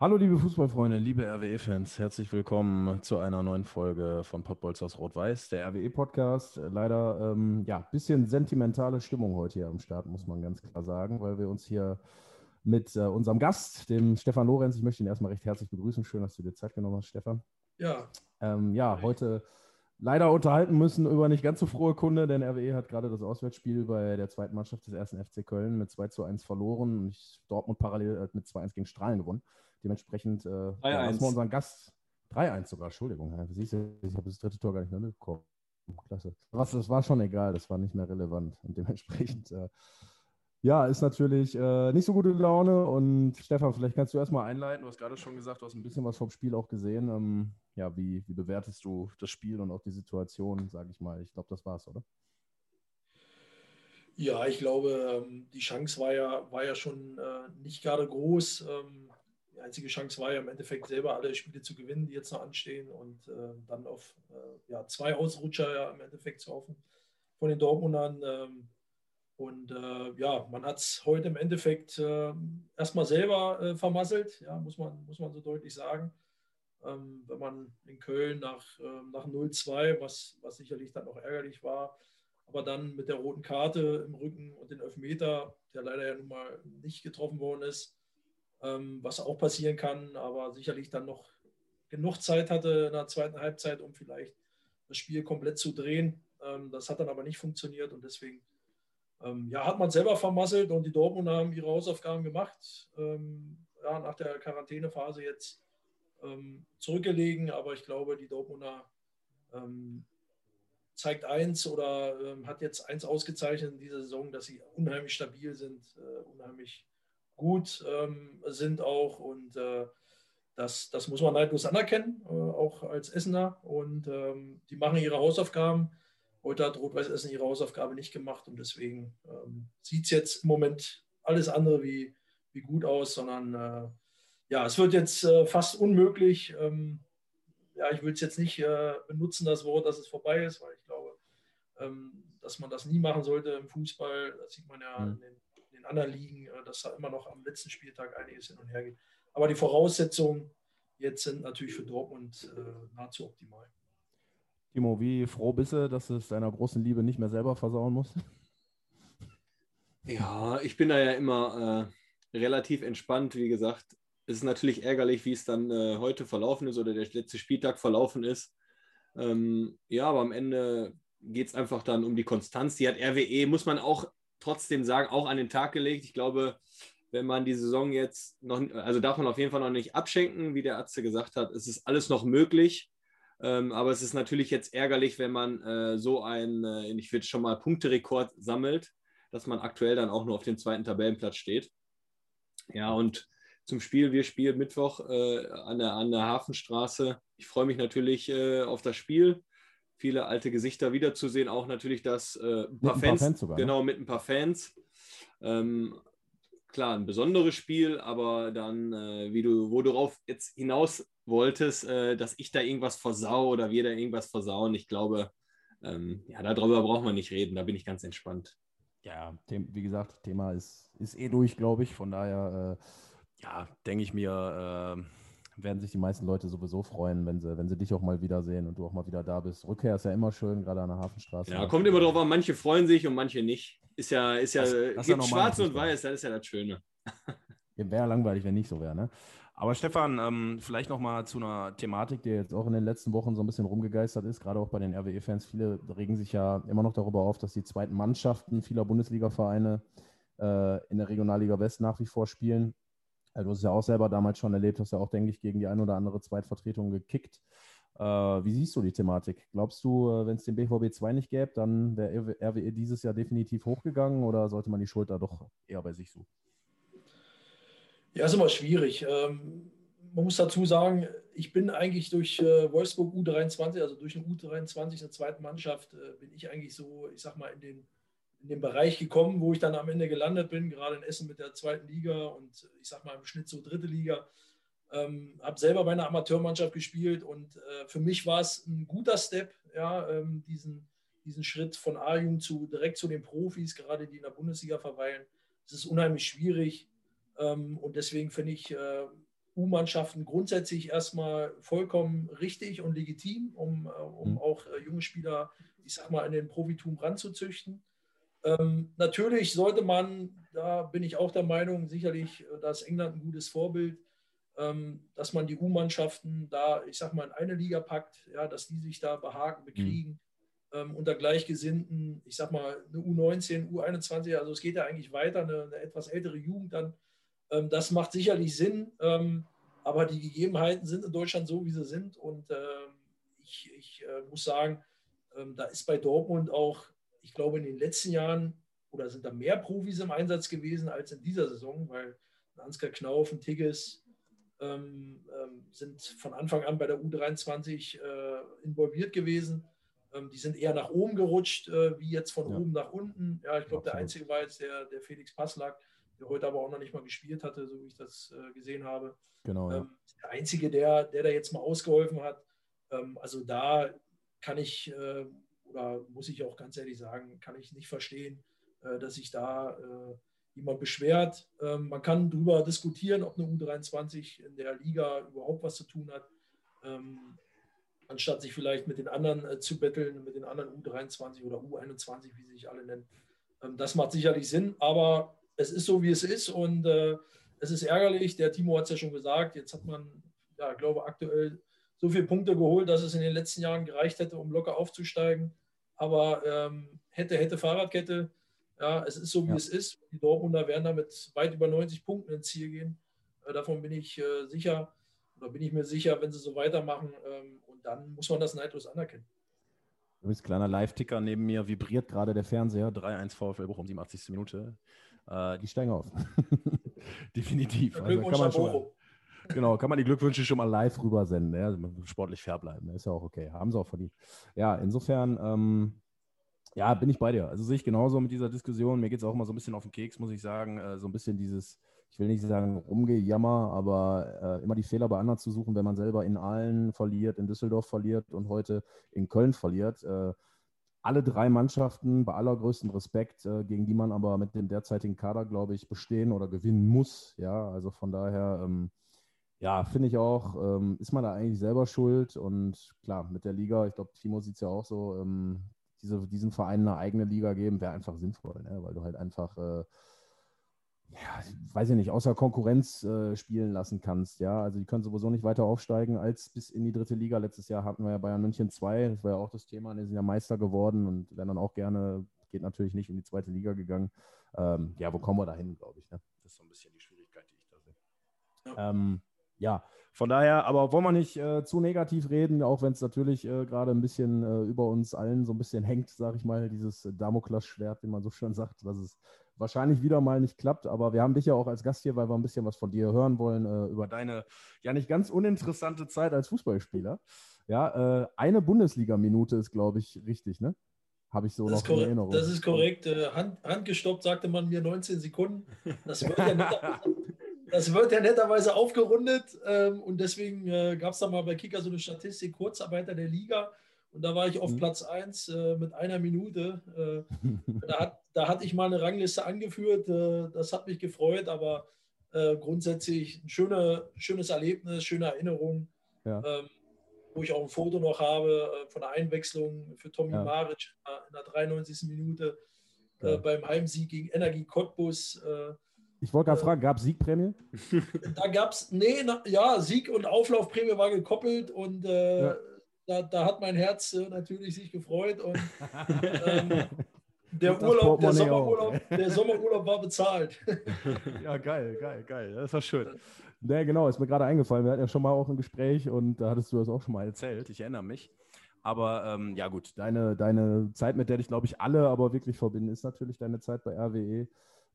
Hallo liebe Fußballfreunde, liebe RWE-Fans, herzlich willkommen zu einer neuen Folge von Pottbolz aus Rot-Weiß, der RWE-Podcast. Leider ähm, ja, bisschen sentimentale Stimmung heute hier am Start, muss man ganz klar sagen, weil wir uns hier mit äh, unserem Gast, dem Stefan Lorenz, ich möchte ihn erstmal recht herzlich begrüßen. Schön, dass du dir Zeit genommen hast, Stefan. Ja. Ähm, ja, heute leider unterhalten müssen über nicht ganz so frohe Kunde, denn RWE hat gerade das Auswärtsspiel bei der zweiten Mannschaft des ersten FC Köln mit 2 zu 1 verloren und Dortmund parallel äh, mit 2 1 gegen Strahlen gewonnen. Dementsprechend äh, ja, lassen wir unseren Gast 3-1 sogar, Entschuldigung. Siehst du, ich habe das dritte Tor gar nicht mehr mitbekommen. Klasse. Was, das war schon egal, das war nicht mehr relevant. Und dementsprechend, äh, ja, ist natürlich äh, nicht so gute Laune. Und Stefan, vielleicht kannst du erstmal einleiten. Du hast gerade schon gesagt, du hast ein bisschen was vom Spiel auch gesehen. Ähm, ja, wie, wie bewertest du das Spiel und auch die Situation, sage ich mal? Ich glaube, das war's, oder? Ja, ich glaube, ähm, die Chance war ja, war ja schon äh, nicht gerade groß. Ähm, die einzige Chance war ja im Endeffekt selber alle Spiele zu gewinnen, die jetzt noch anstehen und äh, dann auf äh, ja, zwei Ausrutscher ja im Endeffekt zu hoffen von den Dortmundern. Ähm, und äh, ja, man hat es heute im Endeffekt äh, erstmal selber äh, vermasselt, ja, muss man, muss man so deutlich sagen. Ähm, wenn man in Köln nach, ähm, nach 0-2, was, was sicherlich dann auch ärgerlich war, aber dann mit der roten Karte im Rücken und den Elfmeter, der leider ja nun mal nicht getroffen worden ist, ähm, was auch passieren kann, aber sicherlich dann noch genug Zeit hatte in der zweiten Halbzeit, um vielleicht das Spiel komplett zu drehen. Ähm, das hat dann aber nicht funktioniert und deswegen ähm, ja, hat man selber vermasselt und die Dortmunder haben ihre Hausaufgaben gemacht. Ähm, ja, nach der Quarantänephase jetzt ähm, zurückgelegen, aber ich glaube, die Dortmunder ähm, zeigt eins oder hat jetzt eins ausgezeichnet in dieser Saison, dass sie unheimlich stabil sind, äh, unheimlich gut ähm, sind auch und äh, das, das muss man neidlos anerkennen, äh, auch als Essener und ähm, die machen ihre Hausaufgaben. Heute hat Rot-Weiß Essen ihre Hausaufgabe nicht gemacht und deswegen ähm, sieht es jetzt im Moment alles andere wie, wie gut aus, sondern äh, ja, es wird jetzt äh, fast unmöglich. Ähm, ja, ich will es jetzt nicht äh, benutzen, das Wort, dass es vorbei ist, weil ich glaube, ähm, dass man das nie machen sollte im Fußball. Das sieht man ja mhm. in den anderen Ligen, äh, dass da immer noch am letzten Spieltag einiges hin und her geht. Aber die Voraussetzungen jetzt sind natürlich für Dortmund äh, nahezu optimal. Timo, wie froh bist du, dass du es deiner großen Liebe nicht mehr selber versauen musst? Ja, ich bin da ja immer äh, relativ entspannt. Wie gesagt, es ist natürlich ärgerlich, wie es dann äh, heute verlaufen ist oder der letzte Spieltag verlaufen ist. Ähm, ja, aber am Ende geht es einfach dann um die Konstanz. Die hat RWE, muss man auch trotzdem sagen, auch an den Tag gelegt. Ich glaube, wenn man die Saison jetzt noch, also darf man auf jeden Fall noch nicht abschenken, wie der Atze gesagt hat, es ist alles noch möglich. Ähm, aber es ist natürlich jetzt ärgerlich, wenn man äh, so einen, äh, ich würde schon mal Punkterekord sammelt, dass man aktuell dann auch nur auf dem zweiten Tabellenplatz steht. Ja, und zum Spiel, wir spielen Mittwoch äh, an, der, an der Hafenstraße. Ich freue mich natürlich äh, auf das Spiel viele alte Gesichter wiederzusehen. Auch natürlich das äh, ein paar, Fans, Fans sogar, ne? genau, mit ein paar Fans. Ähm, klar, ein besonderes Spiel, aber dann, äh, wie du, wo du darauf jetzt hinaus wolltest, äh, dass ich da irgendwas versau oder wir da irgendwas versauen, ich glaube, ähm, ja, darüber braucht man nicht reden, da bin ich ganz entspannt. Ja, wie gesagt, Thema ist, ist eh durch, glaube ich. Von daher, äh, ja, denke ich mir, äh, werden sich die meisten Leute sowieso freuen, wenn sie, wenn sie dich auch mal wiedersehen und du auch mal wieder da bist. Rückkehr ist ja immer schön, gerade an der Hafenstraße. Ja, kommt immer drauf an, manche freuen sich und manche nicht. Ist ja, ist ja, das, das gibt ja schwarz und weiß, das ist ja das Schöne. Wäre langweilig, wenn nicht so wäre, ne? Aber Stefan, ähm, vielleicht nochmal zu einer Thematik, die jetzt auch in den letzten Wochen so ein bisschen rumgegeistert ist, gerade auch bei den RWE-Fans. Viele regen sich ja immer noch darüber auf, dass die zweiten Mannschaften vieler Bundesliga-Vereine äh, in der Regionalliga West nach wie vor spielen du hast es ja auch selber damals schon erlebt, hast ja auch, denke ich, gegen die ein oder andere Zweitvertretung gekickt. Äh, wie siehst du die Thematik? Glaubst du, äh, wenn es den BVB 2 nicht gäbe, dann wäre RWE dieses Jahr definitiv hochgegangen oder sollte man die Schuld da doch eher bei sich suchen? Ja, ist immer schwierig. Ähm, man muss dazu sagen, ich bin eigentlich durch äh, Wolfsburg U23, also durch eine U23 in der zweiten Mannschaft, äh, bin ich eigentlich so, ich sag mal, in den, in den Bereich gekommen, wo ich dann am Ende gelandet bin, gerade in Essen mit der zweiten Liga und ich sag mal im Schnitt so dritte Liga. Ähm, habe selber bei einer Amateurmannschaft gespielt und äh, für mich war es ein guter Step, ja, ähm, diesen, diesen Schritt von A-Jugend zu direkt zu den Profis, gerade die in der Bundesliga verweilen. Es ist unheimlich schwierig ähm, und deswegen finde ich äh, U-Mannschaften grundsätzlich erstmal vollkommen richtig und legitim, um, äh, um mhm. auch äh, junge Spieler, ich sag mal, in den Profitum ranzuzüchten. Ähm, natürlich sollte man, da bin ich auch der Meinung, sicherlich, äh, da ist England ein gutes Vorbild, ähm, dass man die U-Mannschaften da, ich sag mal, in eine Liga packt, ja, dass die sich da behaken, bekriegen. Mhm. Ähm, unter Gleichgesinnten, ich sag mal, eine U19, U21, also es geht ja eigentlich weiter, eine, eine etwas ältere Jugend dann ähm, das macht sicherlich Sinn, ähm, aber die Gegebenheiten sind in Deutschland so, wie sie sind. Und ähm, ich, ich äh, muss sagen, da ist bei Dortmund auch, ich glaube, in den letzten Jahren oder sind da mehr Profis im Einsatz gewesen als in dieser Saison, weil Ansgar Knauf und Tigges ähm, ähm, sind von Anfang an bei der U23 äh, involviert gewesen. Ähm, die sind eher nach oben gerutscht, äh, wie jetzt von ja. oben nach unten. Ja, ich glaube, der einzige war jetzt der, der Felix Passlack der heute aber auch noch nicht mal gespielt hatte, so wie ich das äh, gesehen habe. Genau. Ähm, der Einzige, der, der da jetzt mal ausgeholfen hat. Ähm, also da kann ich, äh, oder muss ich auch ganz ehrlich sagen, kann ich nicht verstehen, äh, dass sich da äh, jemand beschwert. Ähm, man kann darüber diskutieren, ob eine U23 in der Liga überhaupt was zu tun hat. Ähm, anstatt sich vielleicht mit den anderen äh, zu betteln, mit den anderen U23 oder U21, wie sie sich alle nennen. Ähm, das macht sicherlich Sinn, aber es ist so, wie es ist und es ist ärgerlich. Der Timo hat es ja schon gesagt, jetzt hat man, ja, glaube aktuell so viele Punkte geholt, dass es in den letzten Jahren gereicht hätte, um locker aufzusteigen. Aber ähm, hätte, hätte Fahrradkette. Ja, es ist so, wie ja. es ist. Die Dortmunder werden damit weit über 90 Punkten ins Ziel gehen. Äh, davon bin ich äh, sicher oder bin ich mir sicher, wenn sie so weitermachen. Ähm, und dann muss man das neidlos anerkennen. Übrigens, kleiner Live-Ticker neben mir vibriert gerade der Fernseher. 3-1 VfL Bochum, 87. Minute. Äh, die steigen auf. Definitiv. Also kann man schon genau, kann man die Glückwünsche schon mal live rübersenden. Ja? Also sportlich fair bleiben. Ne? Ist ja auch okay. Haben sie auch verdient. Ja, insofern, ähm, ja, bin ich bei dir. Also sehe ich genauso mit dieser Diskussion. Mir geht es auch immer so ein bisschen auf den Keks, muss ich sagen. Äh, so ein bisschen dieses, ich will nicht sagen rumgejammer, aber äh, immer die Fehler bei anderen zu suchen, wenn man selber in Aalen verliert, in Düsseldorf verliert und heute in Köln verliert. Äh, alle drei Mannschaften bei allergrößtem Respekt, äh, gegen die man aber mit dem derzeitigen Kader, glaube ich, bestehen oder gewinnen muss. Ja, also von daher, ähm, ja, finde ich auch, ähm, ist man da eigentlich selber schuld. Und klar, mit der Liga, ich glaube, Timo sieht es ja auch so, ähm, diese, diesen Vereinen eine eigene Liga geben, wäre einfach sinnvoll, ne? weil du halt einfach äh, ja, weiß ich nicht, außer Konkurrenz äh, spielen lassen kannst. Ja, also die können sowieso nicht weiter aufsteigen als bis in die dritte Liga. Letztes Jahr hatten wir ja Bayern München 2, das war ja auch das Thema, die sind ja Meister geworden und werden dann auch gerne, geht natürlich nicht in die zweite Liga gegangen. Ähm, ja, wo kommen wir da hin, glaube ich. Ne? Das ist so ein bisschen die Schwierigkeit, die ich da sehe. Ja. Ähm, ja, von daher, aber wollen wir nicht äh, zu negativ reden, auch wenn es natürlich äh, gerade ein bisschen äh, über uns allen so ein bisschen hängt, sage ich mal, dieses Damoklesschwert, wie man so schön sagt, dass es wahrscheinlich wieder mal nicht klappt. Aber wir haben dich ja auch als Gast hier, weil wir ein bisschen was von dir hören wollen, äh, über deine ja nicht ganz uninteressante Zeit als Fußballspieler. Ja, äh, eine Bundesliga-Minute ist, glaube ich, richtig, ne? Habe ich so das noch in Erinnerung. Das ist korrekt. Äh, Hand, handgestoppt sagte man mir 19 Sekunden. Das wird ja netterweise, das wird ja netterweise aufgerundet. Ähm, und deswegen äh, gab es da mal bei Kicker so eine Statistik, Kurzarbeiter der Liga. Und da war ich auf mhm. Platz 1 äh, mit einer Minute. Äh, da, hat, da hatte ich mal eine Rangliste angeführt. Äh, das hat mich gefreut, aber äh, grundsätzlich ein schöne, schönes Erlebnis, schöne Erinnerung, ja. ähm, wo ich auch ein Foto noch habe äh, von der Einwechslung für Tommy ja. Maric in der 93. Minute ja. beim Heimsieg gegen Energie Cottbus. Ich wollte gerade fragen, gab es Siegprämie? Da gab es, nee, na, ja, Sieg und Auflaufprämie war gekoppelt und ja da, da hat mein Herz äh, natürlich sich gefreut und ähm, der Urlaub, der Sommerurlaub, der Sommerurlaub war bezahlt. ja, geil, geil, geil. Das war schön. Ja, genau, ist mir gerade eingefallen. Wir hatten ja schon mal auch ein Gespräch und da hattest du das auch schon mal erzählt. Ich erinnere mich. Aber ähm, ja, gut, deine, deine Zeit, mit der dich, glaube ich, alle aber wirklich verbinden, ist natürlich deine Zeit bei RWE.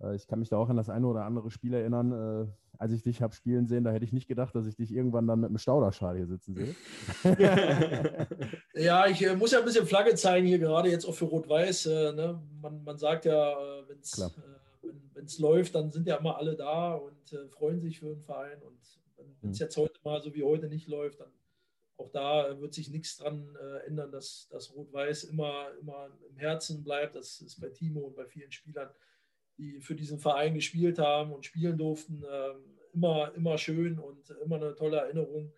Äh, ich kann mich da auch an das eine oder andere Spiel erinnern, äh, als ich dich habe spielen sehen, da hätte ich nicht gedacht, dass ich dich irgendwann dann mit einem Stauderschal hier sitzen sehe. ja, ich äh, muss ja ein bisschen Flagge zeigen hier, gerade jetzt auch für Rot-Weiß. Ne? man, man sagt ja, wenn's, äh, wenn es läuft, dann sind ja immer alle da und äh, freuen sich für den Verein. Und wenn es mhm. jetzt heute mal so wie heute nicht läuft, dann auch da wird sich nichts dran äh, ändern, dass, dass Rot-Weiß immer, immer im Herzen bleibt. Das ist bei Timo und bei vielen Spielern die für diesen Verein gespielt haben und spielen durften, ähm, immer, immer schön und immer eine tolle Erinnerung.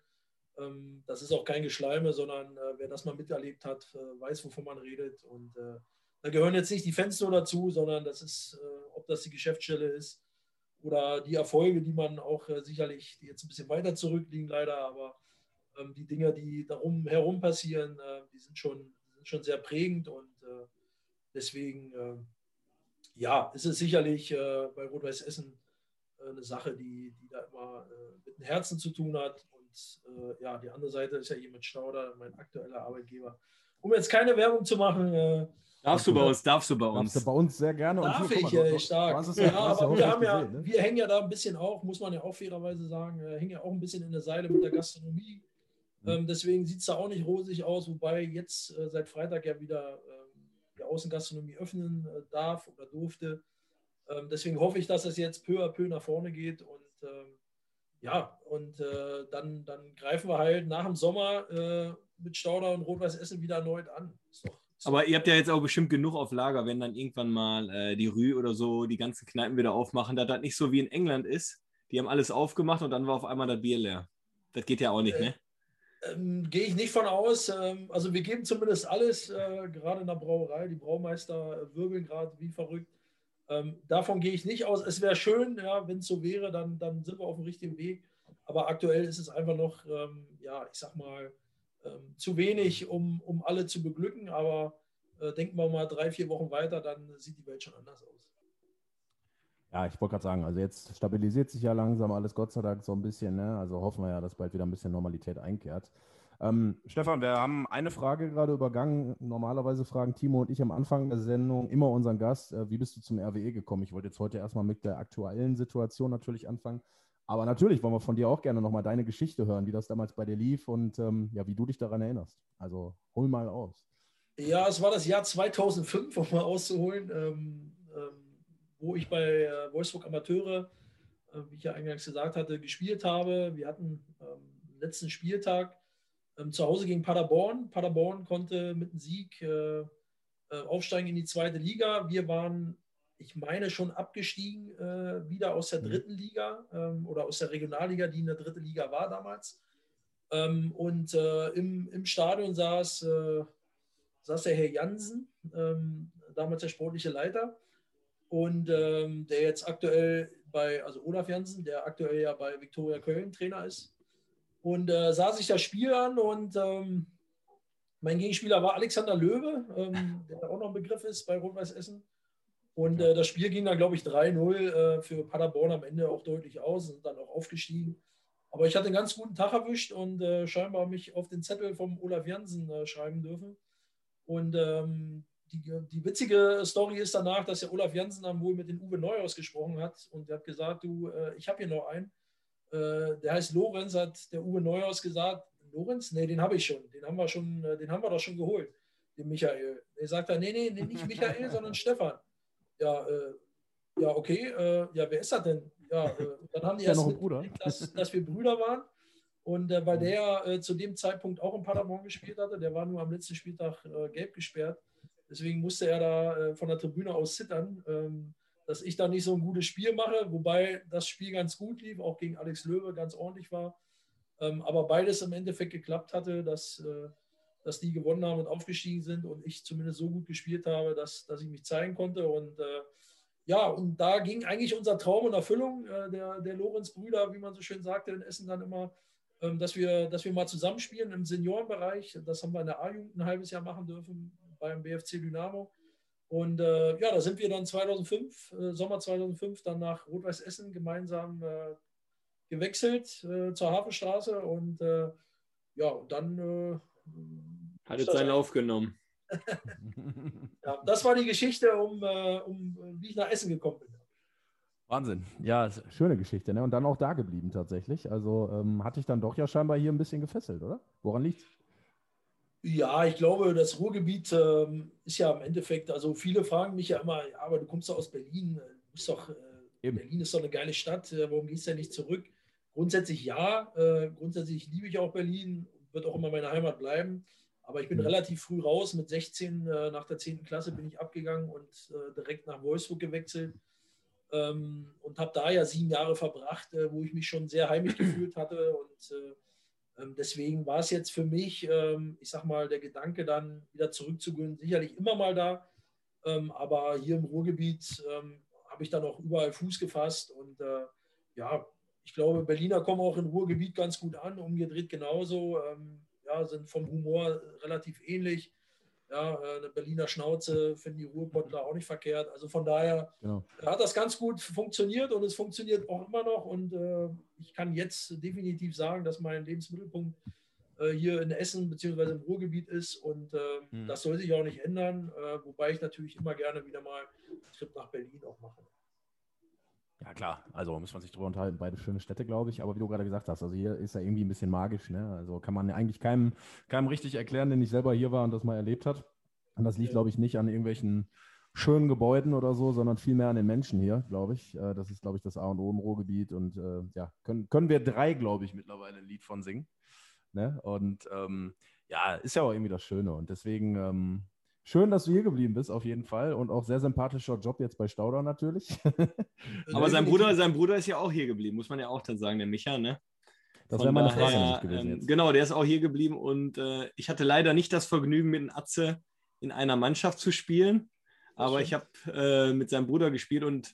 Ähm, das ist auch kein Geschleime, sondern äh, wer das mal miterlebt hat, äh, weiß, wovon man redet. Und äh, da gehören jetzt nicht die Fans nur dazu, sondern das ist, ob das die Geschäftsstelle ist oder die Erfolge, die man auch sicherlich, die jetzt ein bisschen weiter zurückliegen leider, aber ähm, die Dinge, die darum herum passieren, die sind schon, sind schon sehr prägend und deswegen ja, es ist sicherlich äh, bei Rot-Weiß Essen äh, eine Sache, die, die da immer äh, mit dem Herzen zu tun hat. Und äh, ja, die andere Seite ist ja hier mit Stauder, mein aktueller Arbeitgeber. Um jetzt keine Werbung zu machen. Äh, darfst du bei uns, darfst du bei uns. Darfst du bei uns sehr gerne. Darf ich, mal, du, stark. Ja, ja aber wir, haben ja, gesehen, ne? wir hängen ja da ein bisschen auch, muss man ja auch fairerweise sagen, äh, hängen ja auch ein bisschen in der Seile mit der Gastronomie. Mhm. Ähm, deswegen sieht es da auch nicht rosig aus, wobei jetzt seit Freitag ja wieder die Außengastronomie öffnen äh, darf oder durfte. Ähm, deswegen hoffe ich, dass es jetzt peu à peu nach vorne geht und ähm, ja, und äh, dann, dann greifen wir halt nach dem Sommer äh, mit Stauder und Rot-Weiß Essen wieder erneut an. Ist doch, ist Aber ihr habt ja jetzt auch bestimmt genug auf Lager, wenn dann irgendwann mal die Rue oder so die ganzen Kneipen wieder aufmachen, da das nicht so wie in England ist. Die haben alles aufgemacht und dann war auf einmal das Bier leer. Das geht ja auch nicht, ne? Ähm, Gehe ich nicht von aus. Ähm, also wir geben zumindest alles, äh, gerade in der Brauerei. Die Braumeister wirbeln gerade wie verrückt. Ähm, davon gehe ich nicht aus. Es wäre schön, ja, wenn es so wäre, dann, dann sind wir auf dem richtigen Weg. Aber aktuell ist es einfach noch, ähm, ja, ich sag mal, ähm, zu wenig, um, um alle zu beglücken. Aber äh, denken wir mal drei, vier Wochen weiter, dann sieht die Welt schon anders aus. Ja, ich wollte gerade sagen, also jetzt stabilisiert sich ja langsam alles Gott sei Dank so ein bisschen. Ne? Also hoffen wir ja, dass bald wieder ein bisschen Normalität einkehrt. Ähm, Stefan, wir haben eine Frage gerade übergangen. Normalerweise fragen Timo und ich am Anfang der Sendung immer unseren Gast, äh, wie bist du zum RWE gekommen? Ich wollte jetzt heute erstmal mit der aktuellen Situation natürlich anfangen. Aber natürlich wollen wir von dir auch gerne nochmal deine Geschichte hören, wie das damals bei dir lief und ähm, ja, wie du dich daran erinnerst. Also hol mal aus. Ja, es war das Jahr 2005, um mal auszuholen. Ähm, wo ich bei äh, Wolfsburg Amateure, äh, wie ich ja eingangs gesagt hatte, gespielt habe. Wir hatten ähm, letzten Spieltag ähm, zu Hause gegen Paderborn. Paderborn konnte mit einem Sieg äh, aufsteigen in die zweite Liga. Wir waren, ich meine, schon abgestiegen wieder aus der mhm. dritten Liga ähm, oder aus der Regionalliga, die in der dritten Liga war damals. und im, im Stadion saß, saß der Herr Jansen, damals der sportliche Leiter und ähm, der jetzt aktuell bei, also Olaf Jansen, der aktuell ja bei Viktoria Köln Trainer ist. Und äh, sah sich das Spiel an und ähm, mein Gegenspieler war Alexander Löwe, ähm, der auch noch ein Begriff ist bei Rot-Weiß Essen. Und äh, das Spiel ging dann, glaube ich, 3-0 äh, für Paderborn am Ende auch deutlich aus und dann auch aufgestiegen. Aber ich hatte einen ganz guten Tag erwischt und äh, scheinbar mich auf den Zettel vom Olaf Jansen äh, schreiben dürfen. Und ähm, die, die witzige Story ist danach, dass der Olaf Jansen dann wohl mit den Uwe Neuhaus gesprochen hat und der hat gesagt, du, äh, ich habe hier noch einen, äh, der heißt Lorenz, hat der Uwe Neuhaus gesagt, Lorenz? Nee, den habe ich schon, den haben wir schon, äh, den haben wir doch schon geholt, den Michael. Er sagt dann, nee, nee, nee, nicht Michael, sondern Stefan. Ja, äh, ja, okay, äh, ja, wer ist das denn? Ja, äh, dann haben die erst Bruder? Dass, dass wir Brüder waren. Und äh, weil der äh, zu dem Zeitpunkt auch in Paderborn gespielt hatte, der war nur am letzten Spieltag äh, gelb gesperrt, Deswegen musste er da äh, von der Tribüne aus zittern, ähm, dass ich da nicht so ein gutes Spiel mache, wobei das Spiel ganz gut lief, auch gegen Alex Löwe ganz ordentlich war. Ähm, aber beides im Endeffekt geklappt hatte, dass, äh, dass die gewonnen haben und aufgestiegen sind und ich zumindest so gut gespielt habe, dass, dass ich mich zeigen konnte. Und äh, ja, und da ging eigentlich unser Traum in Erfüllung, der, der Lorenz-Brüder, wie man so schön sagte in Essen dann immer, ähm, dass, wir, dass wir mal zusammenspielen im Seniorenbereich. Das haben wir in der A-Jugend ein halbes Jahr machen dürfen beim BFC Dynamo. Und äh, ja, da sind wir dann 2005, äh, Sommer 2005, dann nach Rot-Weiß Essen gemeinsam äh, gewechselt äh, zur Hafenstraße und äh, ja, und dann äh, hat es seinen Lauf genommen. ja, das war die Geschichte, um, um wie ich nach Essen gekommen bin. Wahnsinn. Ja, schöne Geschichte. Ne? Und dann auch da geblieben tatsächlich. Also ähm, hat dich dann doch ja scheinbar hier ein bisschen gefesselt, oder? Woran liegt Ja, ich glaube, das Ruhrgebiet ähm, ist ja im Endeffekt, also viele fragen mich ja immer, ja, aber du kommst doch aus Berlin, du bist doch, äh, Berlin ist doch eine geile Stadt, äh, warum gehst du ja nicht zurück? Grundsätzlich ja, äh, grundsätzlich liebe ich auch Berlin, wird auch immer meine Heimat bleiben. Aber ich bin mhm. relativ früh raus. Mit 16 äh, nach der 10. Klasse bin ich abgegangen und äh, direkt nach Wolfsburg gewechselt. Ähm, und habe da ja sieben Jahre verbracht, äh, wo ich mich schon sehr heimisch gefühlt hatte. Und äh, deswegen war es jetzt für mich, ähm, ich sag mal, der Gedanke dann wieder zurückzugehen, sicherlich immer mal da. Ähm, aber hier im Ruhrgebiet ähm, habe ich dann auch überall Fuß gefasst. Und äh, ja, ich glaube, Berliner kommen auch im Ruhrgebiet ganz gut an, umgedreht genauso. Ähm, ja, sind vom Humor relativ ähnlich. Ja, äh, eine Berliner Schnauze finden die Ruhrpottler auch nicht verkehrt. Also von daher genau. hat das ganz gut funktioniert und es funktioniert auch immer noch. Und äh, ich kann jetzt definitiv sagen, dass mein Lebensmittelpunkt äh, hier in Essen bzw. im Ruhrgebiet ist. Und äh, mhm. das soll sich auch nicht ändern. Äh, wobei ich natürlich immer gerne wieder mal einen Trip nach Berlin auch mache. Ja, klar. Also muss man sich drüber unterhalten. Beide schöne Städte, glaube ich. Aber wie du gerade gesagt hast, also hier ist ja irgendwie ein bisschen magisch. Ne? Also kann man eigentlich keinem, keinem richtig erklären, der nicht selber hier war und das mal erlebt hat. Und das liegt, glaube ich, nicht an irgendwelchen schönen Gebäuden oder so, sondern vielmehr an den Menschen hier, glaube ich. Äh, das ist, glaube ich, das A und O im Ruhrgebiet. Und äh, ja, können, können wir drei, glaube ich, mittlerweile ein Lied von singen. Ne? Und ähm, ja, ist ja auch irgendwie das Schöne. Und deswegen ähm, Schön, dass du hier geblieben bist, auf jeden Fall. Und auch sehr sympathischer Job jetzt bei Stauder natürlich. Aber sein Bruder, sein Bruder ist ja auch hier geblieben, muss man ja auch dann sagen, der Micha, ne? Das wäre meine Frage nicht gewesen jetzt. Genau, der ist auch hier geblieben und äh, ich hatte leider nicht das Vergnügen, mit dem Atze in einer Mannschaft zu spielen. Aber ich habe äh, mit seinem Bruder gespielt und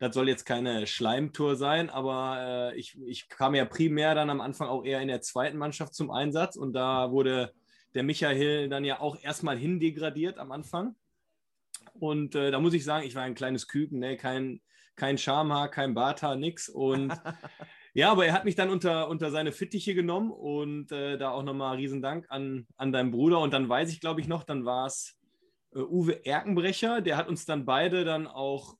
das soll jetzt keine Schleimtour sein, aber äh, ich, ich kam ja primär dann am Anfang auch eher in der zweiten Mannschaft zum Einsatz und da wurde der Michael dann ja auch erstmal hindegradiert am Anfang. Und äh, da muss ich sagen, ich war ein kleines Küken, ne? kein, kein Schamhaar, kein Barthaar, nix. Und ja, aber er hat mich dann unter, unter seine Fittiche genommen und äh, da auch nochmal Riesendank an, an deinen Bruder. Und dann weiß ich, glaube ich, noch, dann war es äh, Uwe Erkenbrecher, der hat uns dann beide dann auch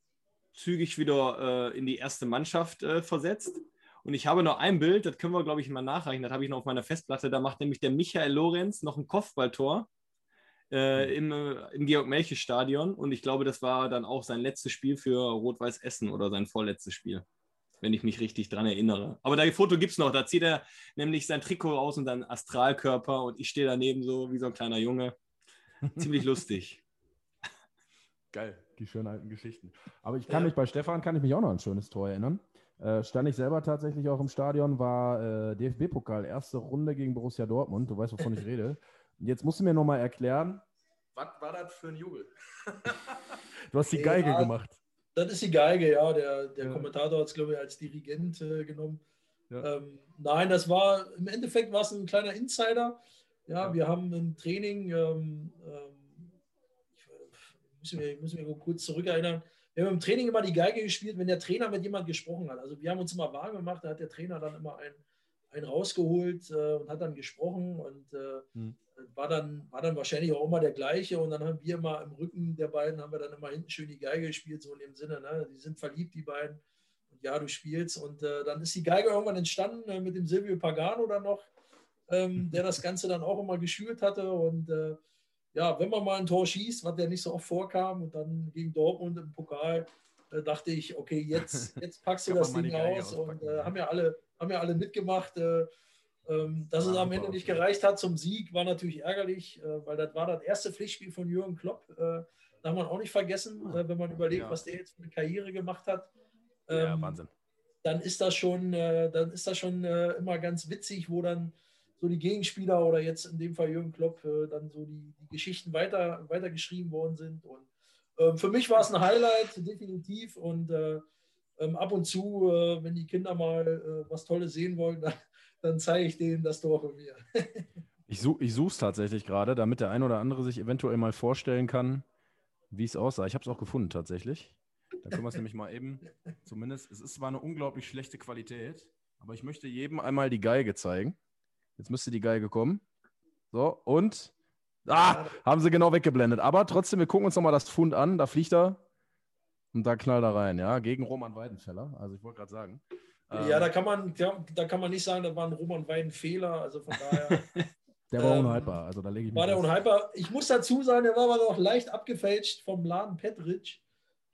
zügig wieder äh, in die erste Mannschaft äh, versetzt. Und ich habe noch ein Bild, das können wir, glaube ich, mal nachreichen. Das habe ich noch auf meiner Festplatte. Da macht nämlich der Michael Lorenz noch ein Kopfballtor äh, mhm. im, äh, im Georg-Melche-Stadion. Und ich glaube, das war dann auch sein letztes Spiel für Rot-Weiß Essen oder sein vorletztes Spiel, wenn ich mich richtig dran erinnere. Aber das Foto gibt es noch. Da zieht er nämlich sein Trikot aus und dann Astralkörper und ich stehe daneben so wie so ein kleiner Junge. Ziemlich lustig. Geil, die schönen alten Geschichten. Aber ich kann ja. mich bei Stefan kann ich mich auch noch an ein schönes Tor erinnern. Äh, stand ich selber tatsächlich auch im Stadion, war äh, DFB-Pokal, erste Runde gegen Borussia Dortmund. Du weißt, wovon ich rede. Jetzt musst du mir nochmal erklären. Was war das für ein Jubel? du hast die hey, Geige ja, gemacht. Das ist die Geige, ja. Der, der ja. Kommentator hat es, glaube ich, als Dirigent äh, genommen. Ja. Ähm, nein, das war im Endeffekt war es ein kleiner Insider. Ja, wir haben im Training, ähm, ähm, ich, muss mich, muss mich kurz zurückerinnern, wir haben im Training immer die Geige gespielt, wenn der Trainer mit jemand gesprochen hat. Also wir haben uns immer warm gemacht, da hat der Trainer dann immer einen, einen rausgeholt äh, und hat dann gesprochen und äh, hm. war, dann, war dann wahrscheinlich auch immer der gleiche. Und dann haben wir immer im Rücken der beiden, haben wir dann immer hinten schön die Geige gespielt, so in dem Sinne, ne? die sind verliebt, die beiden. Und ja, du spielst. Und äh, dann ist die Geige irgendwann entstanden äh, mit dem Silvio Pagano dann noch, ähm, der das Ganze dann auch immer geschürt hatte und äh, ja, wenn man mal ein Tor schießt, was ja nicht so oft vorkam, und dann gegen Dortmund im Pokal, äh, dachte ich, okay, jetzt, jetzt packst du das Ding aus. Und äh, haben, ja alle, haben ja alle mitgemacht. Äh, ähm, dass ja, es am Ende nicht gereicht hat zum Sieg, war natürlich ärgerlich, äh, weil das war das erste Pflichtspiel von Jürgen Klopp. Äh, darf man auch nicht vergessen, ah. äh, wenn man überlegt, ja. was der jetzt für eine Karriere gemacht hat. Ähm, ja, Wahnsinn. Dann ist das schon, dann ist das schon immer ganz witzig, wo dann so die Gegenspieler oder jetzt in dem Fall Jürgen Klopp äh, dann so die, die Geschichten weiter, geschrieben worden sind. Und äh, für mich war es ein Highlight, definitiv. Und äh, ähm, ab und zu, äh, wenn die Kinder mal äh, was Tolles sehen wollen, dann, dann zeige ich denen das Tor von mir. ich, ich suche es tatsächlich gerade, damit der ein oder andere sich eventuell mal vorstellen kann, wie es aussah. Ich habe es auch gefunden tatsächlich. Da können wir es nämlich mal eben, zumindest, es ist zwar eine unglaublich schlechte Qualität, aber ich möchte jedem einmal die Geige zeigen. Jetzt müsste die Geige kommen. So, und. Ah, haben sie genau weggeblendet. Aber trotzdem, wir gucken uns nochmal das Fund an. Da fliegt er Und da knallt er rein, ja, gegen Roman Weidenfeller. Also ich wollte gerade sagen. Ja, da kann man, da, kann man nicht sagen, da war ein Roman Weidenfehler. Also von daher. der war ähm, unhaltbar. Also da lege ich War der unhaltbar. Ich muss dazu sagen, der war aber noch leicht abgefälscht vom Laden Petritsch.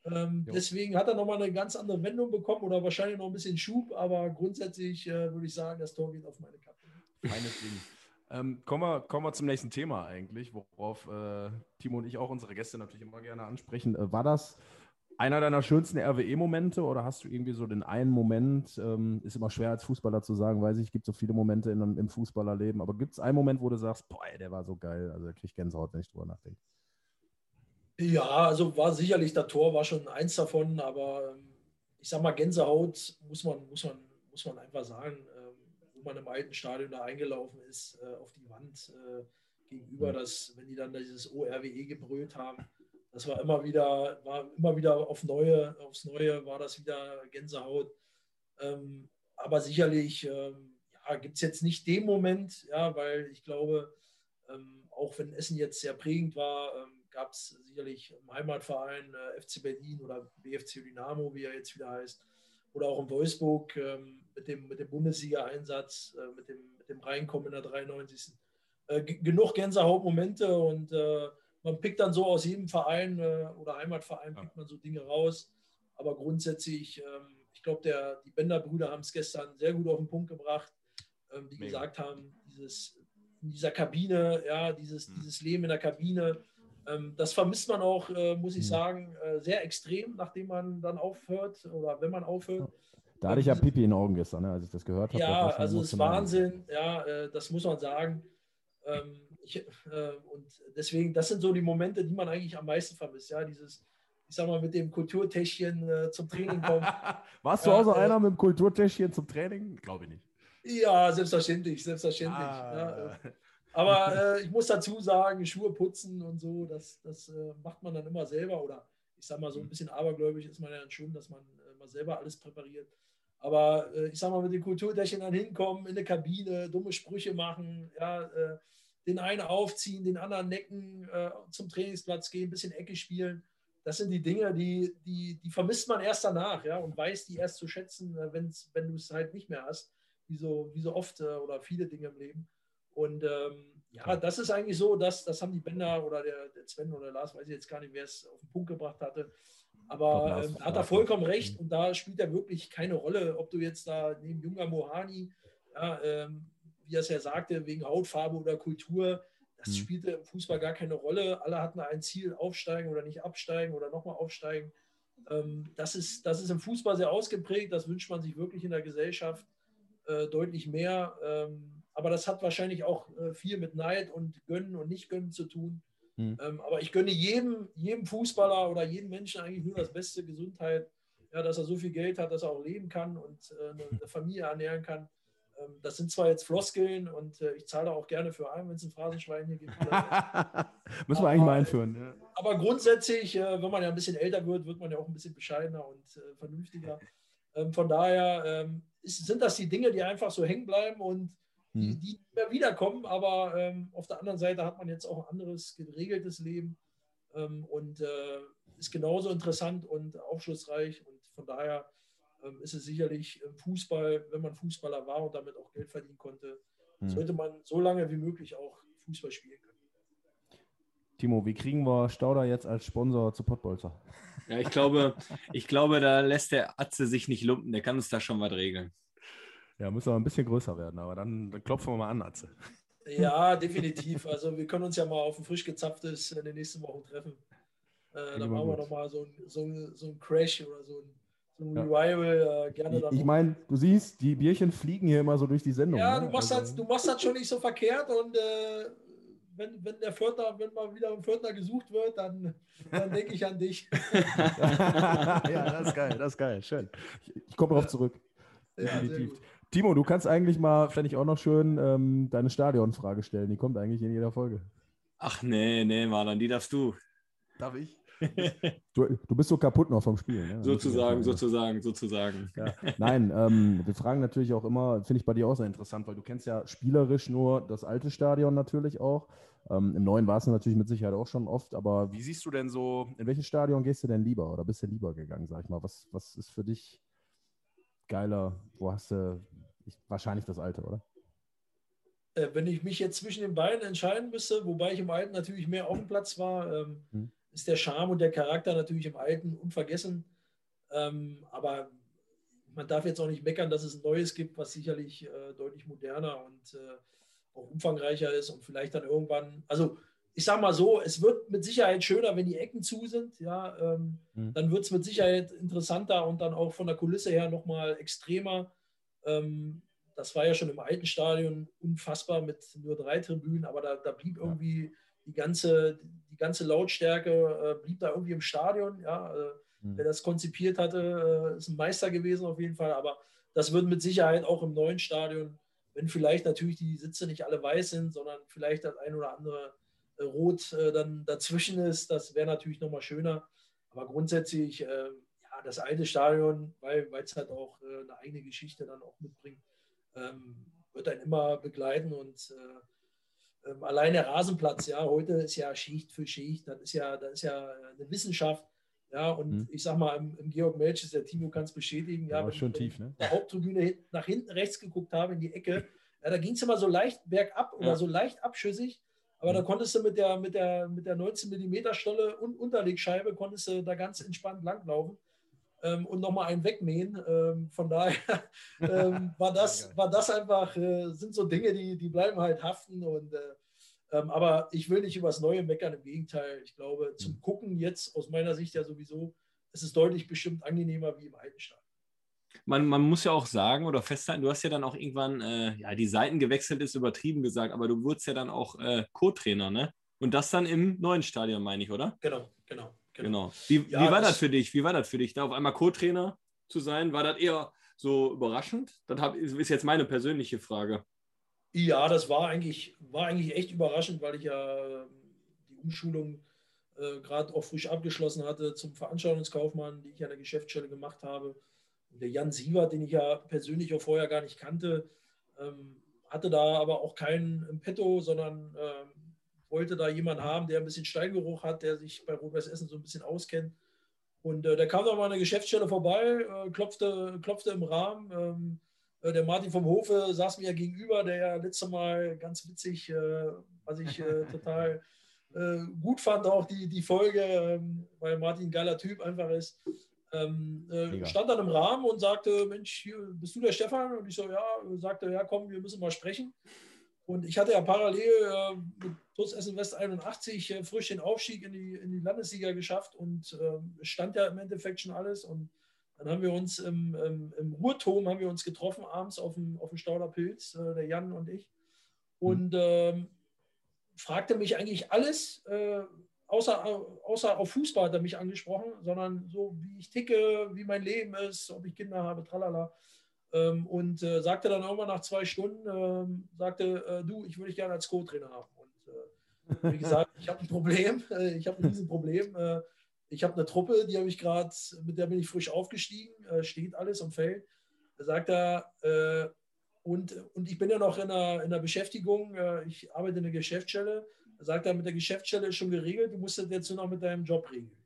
Ähm, deswegen hat er nochmal eine ganz andere Wendung bekommen oder wahrscheinlich noch ein bisschen Schub, aber grundsätzlich äh, würde ich sagen, das Tor geht auf meine Kappe. Feines Ding. Ähm, kommen, wir, kommen wir zum nächsten Thema eigentlich, worauf äh, Timo und ich auch unsere Gäste natürlich immer gerne ansprechen. Äh, war das einer deiner schönsten RWE-Momente oder hast du irgendwie so den einen Moment, ähm, ist immer schwer als Fußballer zu sagen, weiß ich, gibt so viele Momente in, im Fußballerleben, aber gibt es einen Moment, wo du sagst, boah, der war so geil, also der kriegt Gänsehaut, wenn ich drüber nachdenke? Ja, also war sicherlich, das Tor war schon eins davon, aber ähm, ich sag mal, Gänsehaut muss man, muss man, muss man einfach sagen, man im alten Stadion da eingelaufen ist, äh, auf die Wand äh, gegenüber, dass, wenn die dann dieses ORWE gebrüllt haben, das war immer wieder, war immer wieder auf neue, aufs Neue war das wieder Gänsehaut. Ähm, aber sicherlich ja, gibt es jetzt nicht den Moment, ja, weil ich glaube, auch wenn Essen jetzt sehr prägend war, gab es sicherlich im Heimatverein äh, FC Berlin oder BFC Dynamo, wie er jetzt wieder heißt, oder auch in Wolfsburg ähm, mit dem, mit dem Bundesliga-Einsatz, äh, mit, dem, mit dem Reinkommen in der 93. Äh, genug Gänsehautmomente und äh, man pickt dann so aus jedem Verein äh, oder Heimatverein pickt man so Dinge raus. Aber grundsätzlich, ähm, ich glaube, die Bender-Brüder haben es gestern sehr gut auf den Punkt gebracht, ähm, die Mega. gesagt haben, dieses, in dieser Kabine, ja, dieses, hm. dieses Leben in der Kabine, das vermisst man auch, äh, muss ich hm. sagen, äh, sehr extrem, nachdem man dann aufhört oder wenn man aufhört. Da hatte ich ja ähm, Pipi in den Augen gestern, ne, als ich das gehört habe. Ja, also es ist Wahnsinn, ja, äh, das muss man sagen. Ähm, ich, und deswegen, das sind so die Momente, die man eigentlich am meisten vermisst, ja, dieses, ich sag mal, mit dem Kulturtäschchen zum Training kommen. Warst du auch so einer mit dem Kulturtäschchen zum Training? Glaube ich nicht. Ja, selbstverständlich, selbstverständlich. Ah. Ja, aber äh, ich muss dazu sagen, Schuhe putzen und so, das, das äh, macht man dann immer selber. Oder ich sag mal, so ein mhm. bisschen abergläubig ist man ja dann schon, dass man äh, mal selber alles präpariert. Aber äh, ich sag mal, mit den Kulturdächern dann hinkommen, in der Kabine, dumme Sprüche machen, ja, äh, den einen aufziehen, den anderen necken, äh, zum Trainingsplatz gehen, ein bisschen Ecke spielen. Das sind die Dinge, die, die, die vermisst man erst danach, ja, und weiß die erst zu schätzen, wenn's, wenn du es halt nicht mehr hast, wie so, wie so oft oder viele Dinge im Leben. Und ähm, ja, das ist eigentlich so, dass, das haben die Bänder oder der, der Sven oder Lars, weiß ich jetzt gar nicht, wer es auf den Punkt gebracht hatte. Aber ähm, hat er vollkommen recht und da spielt er wirklich keine Rolle, ob du jetzt da neben Junger Mohani, ja, ähm, wie er es ja sagte, wegen Hautfarbe oder Kultur, das mhm. spielte im Fußball gar keine Rolle. Alle hatten ein Ziel, aufsteigen oder nicht absteigen oder nochmal aufsteigen. Ähm, das, ist, das ist im Fußball sehr ausgeprägt, das wünscht man sich wirklich in der Gesellschaft äh, deutlich mehr. Aber das hat wahrscheinlich auch äh, viel mit Neid und Gönnen und Nicht-Gönnen zu tun. Mhm. Ähm, aber ich gönne jedem, jedem Fußballer oder jedem Menschen eigentlich nur das beste Gesundheit, ja, dass er so viel Geld hat, dass er auch leben kann und äh, eine, eine, Familie ernähren kann. Ähm, das sind zwar jetzt Floskeln und äh, ich zahle auch gerne für ein, wenn es ein Phrasenschwein hier gibt. Müssen wir eigentlich mal einführen. Ja. Aber grundsätzlich, wenn man ja ein bisschen älter wird, wird man ja auch ein bisschen bescheidener und vernünftiger. Ähm, von daher ist, sind das die Dinge, die einfach so hängen bleiben und die, mhm. die immer wiederkommen, aber ähm, auf der anderen Seite hat man jetzt auch ein anderes geregeltes Leben ähm, und äh, ist genauso interessant und aufschlussreich und von daher ähm, ist es sicherlich im Fußball, wenn man Fußballer war und damit auch Geld verdienen konnte, mhm. sollte man so lange wie möglich auch Fußball spielen können. Timo, wie kriegen wir Stauder jetzt als Sponsor zu Pottbolzer? Ja, ich glaube, ich glaube, da lässt der Atze sich nicht lumpen, der kann uns da schon was regeln. Ja, müssen wir ein bisschen größer werden, aber dann, dann klopfen wir mal an, Atze. Ja, definitiv. Also wir können uns ja mal auf ein frisch gezapftes in den nächsten Wochen treffen. Äh, dann machen wir nochmal so, so, so einen Crash oder so ein, so ein Revival. Äh, gerne ich, ich meine, du siehst, die Bierchen fliegen hier immer so durch die Sendung. Ja, ne? du, machst also, das, du machst das schon nicht so verkehrt und äh, wenn, wenn der Vierter, wenn mal wieder ein Vierter gesucht wird, dann, dann denke ich an dich. ja, das ist geil, das ist geil, schön. Ich, ich komme darauf zurück. Ja, Definitiv. Timo, du kannst eigentlich mal, fände ich auch noch schön, ähm, deine Stadionfrage stellen. Die kommt eigentlich in jeder Folge. Ach nee, nee, Marlon, die darfst du. Darf ich? Du, du bist so kaputt noch vom Spiel. Ne? sozusagen, sozusagen, sozusagen. Ja. Nein, ähm, wir fragen natürlich auch immer, finde ich bei dir auch sehr interessant, weil du kennst ja spielerisch nur das alte Stadion natürlich auch. Ähm, Im neuen warst du natürlich mit Sicherheit auch schon oft, aber wie siehst du denn so, in welches Stadion gehst du denn lieber oder bist du lieber gegangen, sag ich mal? Was, was ist für dich geiler? Wo hast du ich, wahrscheinlich das alte, oder? Äh, wenn ich mich jetzt zwischen den beiden entscheiden müsste, wobei ich im Alten natürlich mehr auf dem Platz war, ähm, hm. ist der Charme und der Charakter natürlich im Alten unvergessen. Ähm, aber man darf jetzt auch nicht meckern, dass es ein neues gibt, was sicherlich äh, deutlich moderner und äh, auch umfangreicher ist und vielleicht dann irgendwann, also ich sage mal so, es wird mit Sicherheit schöner, wenn die Ecken zu sind, ja, ähm, mhm. dann wird es mit Sicherheit interessanter und dann auch von der Kulisse her nochmal extremer. Ähm, das war ja schon im alten Stadion unfassbar mit nur drei Tribünen, aber da, da blieb irgendwie die ganze, die ganze Lautstärke, äh, blieb da irgendwie im Stadion. Ja, äh, mhm. Wer das konzipiert hatte, äh, ist ein Meister gewesen auf jeden Fall, aber das wird mit Sicherheit auch im neuen Stadion wenn vielleicht natürlich die Sitze nicht alle weiß sind, sondern vielleicht das ein oder andere Rot äh, dann dazwischen ist, das wäre natürlich nochmal schöner. Aber grundsätzlich, äh, ja, das alte Stadion, weil es halt auch äh, eine eigene Geschichte dann auch mitbringt, ähm, wird dann immer begleiten und äh, ähm, allein der Rasenplatz, ja, heute ist ja Schicht für Schicht, das ist ja, das ist ja eine Wissenschaft. Ja, und mhm. ich sag mal, im, im Georg Melches, der Timo kann es bestätigen, ja, ja schön tief, ne? der Haupttribüne nach hinten rechts geguckt habe in die Ecke, ja, da ging es immer so leicht bergab oder ja. so leicht abschüssig, aber mhm. da konntest du mit der, mit der, mit der 19 mm Stolle und Unterlegscheibe konntest du da ganz entspannt langlaufen ähm, und nochmal einen wegmähen. Ähm, von daher ähm, war, das, war das einfach, äh, sind so Dinge, die, die bleiben halt haften und äh, ähm, aber ich will nicht über das Neue meckern, im Gegenteil. Ich glaube, zum mhm. Gucken jetzt aus meiner Sicht ja sowieso, es ist deutlich bestimmt angenehmer wie im alten Stadion. Man, man, muss ja auch sagen oder festhalten, du hast ja dann auch irgendwann, äh, ja, die Seiten gewechselt, ist übertrieben gesagt, aber du wurdest ja dann auch äh, Co-Trainer, ne? Und das dann im neuen Stadion, meine ich, oder? Genau, genau. Genau. genau. Wie, ja, wie war das, das für dich? Wie war das für dich, da auf einmal Co-Trainer zu sein? War das eher so überraschend? Das hab, ist jetzt meine persönliche Frage. Ja, das war eigentlich, war eigentlich echt überraschend, weil ich ja ähm, die Umschulung äh, gerade auch frisch abgeschlossen hatte zum Veranstaltungskaufmann, die ich an der Geschäftsstelle gemacht habe. Der Jan Sievert, den ich ja persönlich auch vorher gar nicht kannte, ähm, hatte da aber auch keinen im Petto, sondern ähm, wollte da jemanden haben, der ein bisschen Steingeruch hat, der sich bei Rot-Weiß Essen so ein bisschen auskennt. Und äh, der kam dann mal an der Geschäftsstelle vorbei, äh, klopfte, klopfte im Rahmen ähm, äh, der Martin vom Hofe saß mir gegenüber, der ja letzte Mal ganz witzig, äh, was ich äh, total gut fand, auch die, die Folge, ähm, weil Martin ein geiler Typ einfach ist. Ähm, äh, stand dann im Rahmen und sagte, Mensch, hier, bist du der Stefan? Und ich so, ja, sagte, ja, komm, wir müssen mal sprechen. Und ich hatte ja parallel äh, mit TuS Essen West 81 äh, frisch den Aufstieg in die, in die Landesliga geschafft und stand ja im Endeffekt schon alles. Und dann haben wir uns im, im, im Ruhrturm haben wir uns getroffen, abends auf dem, auf dem Stauderpilz, äh, der Jan und ich. Und ähm, fragte mich eigentlich alles, äh, außer, außer auf Fußball hat er mich angesprochen, sondern so, wie ich ticke, wie mein Leben ist, ob ich Kinder habe, tralala. Ähm, und äh, sagte dann irgendwann nach zwei Stunden, ähm, sagte, äh, du, ich würde dich gerne als Co-Trainer haben. Und äh, wie gesagt, ich habe ein Problem, äh, ich habe ein Riesenproblem. Problem ich habe eine Truppe, die habe ich gerade, mit der bin ich frisch aufgestiegen, äh, steht alles und fällt. Da sagt er, äh, und, und ich bin ja noch in einer, in einer Beschäftigung, äh, ich arbeite in der Geschäftsstelle. Sagt er, mit der Geschäftsstelle ist schon geregelt, du musst das jetzt nur noch mit deinem Job regeln.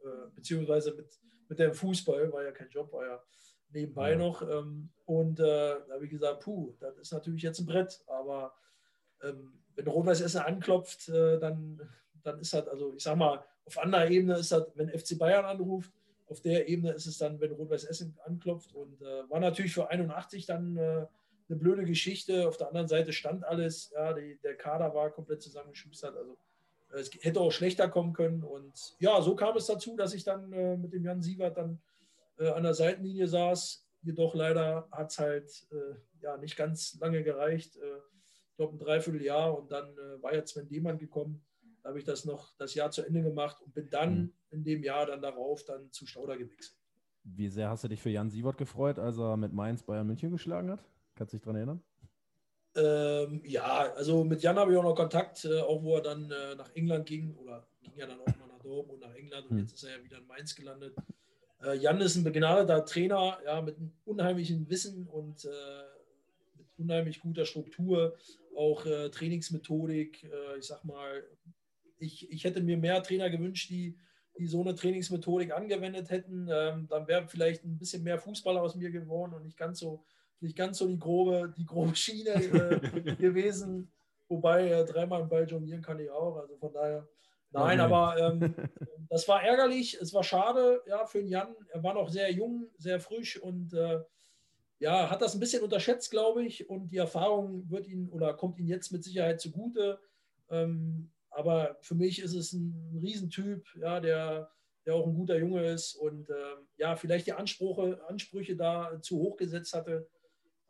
Äh, beziehungsweise mit, mit deinem Fußball, war ja kein Job, war ja nebenbei ja. noch. Ähm, und äh, da habe ich gesagt, puh, das ist natürlich jetzt ein Brett, aber ähm, wenn Rot-Weiß Essen anklopft, äh, dann, dann ist das, also ich sag mal, auf anderer Ebene ist das, wenn FC Bayern anruft. Auf der Ebene ist es dann, wenn Rot-Weiß Essen anklopft. Und äh, war natürlich für 81 dann äh, eine blöde Geschichte. Auf der anderen Seite stand alles. Ja, die, der Kader war komplett zusammengeschustert. Also äh, es hätte auch schlechter kommen können. Und ja, so kam es dazu, dass ich dann äh, mit dem Jan Sievert dann äh, an der Seitenlinie saß. Jedoch leider hat es halt äh, ja, nicht ganz lange gereicht. ich glaube, ein Dreivierteljahr. Und dann war jetzt Sven Demann gekommen da habe ich das noch das Jahr zu Ende gemacht und bin dann mhm. in dem Jahr dann darauf dann zu Stauder gewechselt. Wie sehr hast du dich für Jan Sievert gefreut, als er mit Mainz Bayern München geschlagen hat? Kannst du dich daran erinnern? Ähm, ja, also mit Jan habe ich auch noch Kontakt, äh, auch wo er dann äh, nach England ging oder ging ja dann auch mal nach Dortmund, nach England und hm. jetzt ist er ja wieder in Mainz gelandet. Äh, Jan ist ein begnadeter Trainer, ja, mit einem unheimlichen Wissen und äh, mit unheimlich guter Struktur, auch äh, Trainingsmethodik. Äh, ich sag mal, ich, ich hätte mir mehr Trainer gewünscht, die, die so eine Trainingsmethodik angewendet hätten. Ähm, dann wäre vielleicht ein bisschen mehr Fußballer aus mir geworden und nicht ganz so, nicht ganz so die grobe, die grobe Schiene äh, gewesen. Wobei äh, dreimal im Ball jonglieren kann ich auch. Also von daher. Nein, okay. aber ähm, das war ärgerlich. Es war schade ja, für den Jan. Er war noch sehr jung, sehr frisch und äh, ja, hat das ein bisschen unterschätzt, glaube ich. Und die Erfahrung wird ihn oder kommt ihm jetzt mit Sicherheit zugute. Ähm, aber für mich ist es ein Riesentyp, ja, der, der auch ein guter Junge ist und ähm, ja, vielleicht die Ansprüche, Ansprüche da zu hoch gesetzt hatte.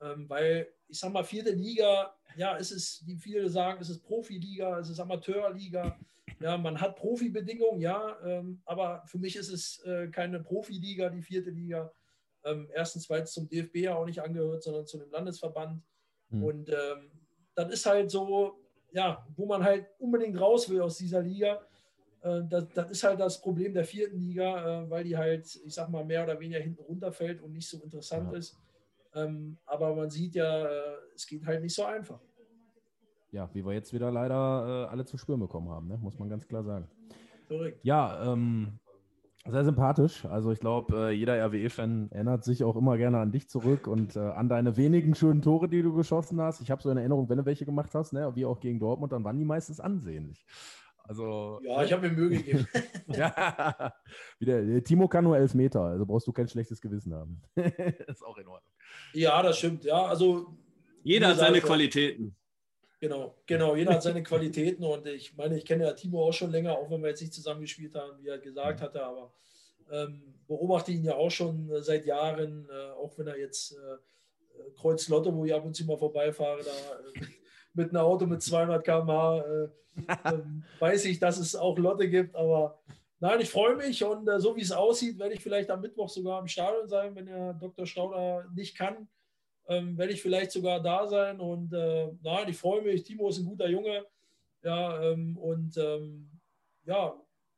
Ähm, weil ich sag mal, vierte Liga, ja, es ist, wie viele sagen, es ist Profiliga, es ist Amateurliga. Ja, man hat Profibedingungen, ja, ähm, aber für mich ist es äh, keine Profiliga, die vierte Liga. Ähm, erstens, weil es zum DFB ja auch nicht angehört, sondern zu dem Landesverband. Mhm. Und ähm, dann ist halt so, ja, wo man halt unbedingt raus will aus dieser Liga. Äh, das, das, ist halt das Problem der vierten Liga, äh, weil die halt, ich sag mal, mehr oder weniger hinten runterfällt und nicht so interessant ja. ist. Ähm, aber man sieht ja, äh, es geht halt nicht so einfach. Ja, wie wir jetzt wieder leider äh, alle zu spüren bekommen haben, ne? muss man ganz klar sagen. Korrekt. Ja, ähm, sehr sympathisch. Also ich glaube, äh, jeder RWE-Fan erinnert sich auch immer gerne an dich zurück und äh, an deine wenigen schönen Tore, die du geschossen hast. Ich habe so in Erinnerung, wenn du welche gemacht hast, ne, wie auch gegen Dortmund, dann waren die meistens ansehnlich. Also, ja, ich habe mir Mühe gegeben. ja, wieder, Timo kann nur elf Meter, also brauchst du kein schlechtes Gewissen haben. ist auch in Ordnung. Ja, das stimmt. Ja, also jeder hat seine Qualitäten. Genau, genau, jeder hat seine Qualitäten und ich meine, ich kenne ja Timo auch schon länger, auch wenn wir jetzt nicht zusammengespielt haben, wie er gesagt mhm. hatte, aber ähm, beobachte ihn ja auch schon äh, seit Jahren, äh, auch wenn er jetzt äh, Kreuz Lotte, wo ich ab und zu mal vorbeifahre, da äh, mit einem Auto mit 200 km/h, äh, ähm, weiß ich, dass es auch Lotte gibt, aber nein, ich freue mich und äh, so wie es aussieht, werde ich vielleicht am Mittwoch sogar im Stadion sein, wenn der Dr. Stauder nicht kann ähm, werde ich vielleicht sogar da sein. Und äh, nein, ich freue mich. Timo ist ein guter Junge. Ja, ähm, und ähm, ja,